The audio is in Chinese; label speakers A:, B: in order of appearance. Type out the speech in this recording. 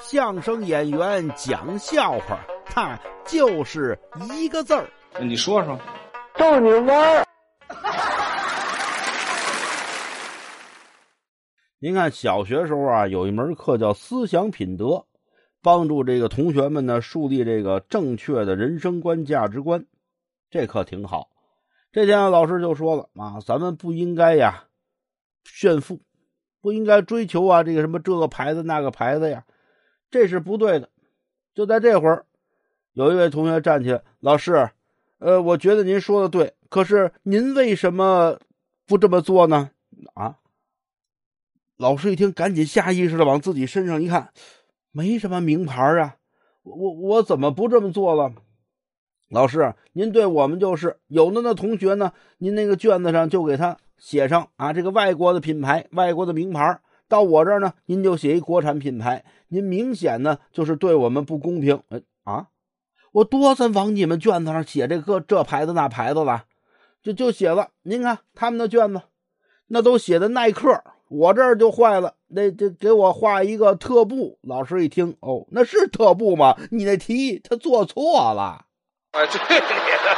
A: 相声演员讲笑话，他就是一个字儿。
B: 你说说，
C: 逗你玩儿。
A: 您看，小学时候啊，有一门课叫思想品德，帮助这个同学们呢树立这个正确的人生观、价值观。这课挺好。这天老师就说了啊，咱们不应该呀炫富，不应该追求啊这个什么这个牌子那个牌子呀，这是不对的。就在这会儿，有一位同学站起来，老师，呃，我觉得您说的对，可是您为什么不这么做呢？啊？老师一听，赶紧下意识的往自己身上一看，没什么名牌啊，我我怎么不这么做了？老师，您对我们就是有的那同学呢，您那个卷子上就给他写上啊，这个外国的品牌、外国的名牌，到我这儿呢，您就写一国产品牌，您明显呢就是对我们不公平。哎啊，我多次往你们卷子上写这个这牌子那牌子了，就就写了。您看他们的卷子，那都写的耐克。我这儿就坏了，那这给我画一个特步。老师一听，哦，那是特步吗？你那题他做错了。
B: 哎，对你的。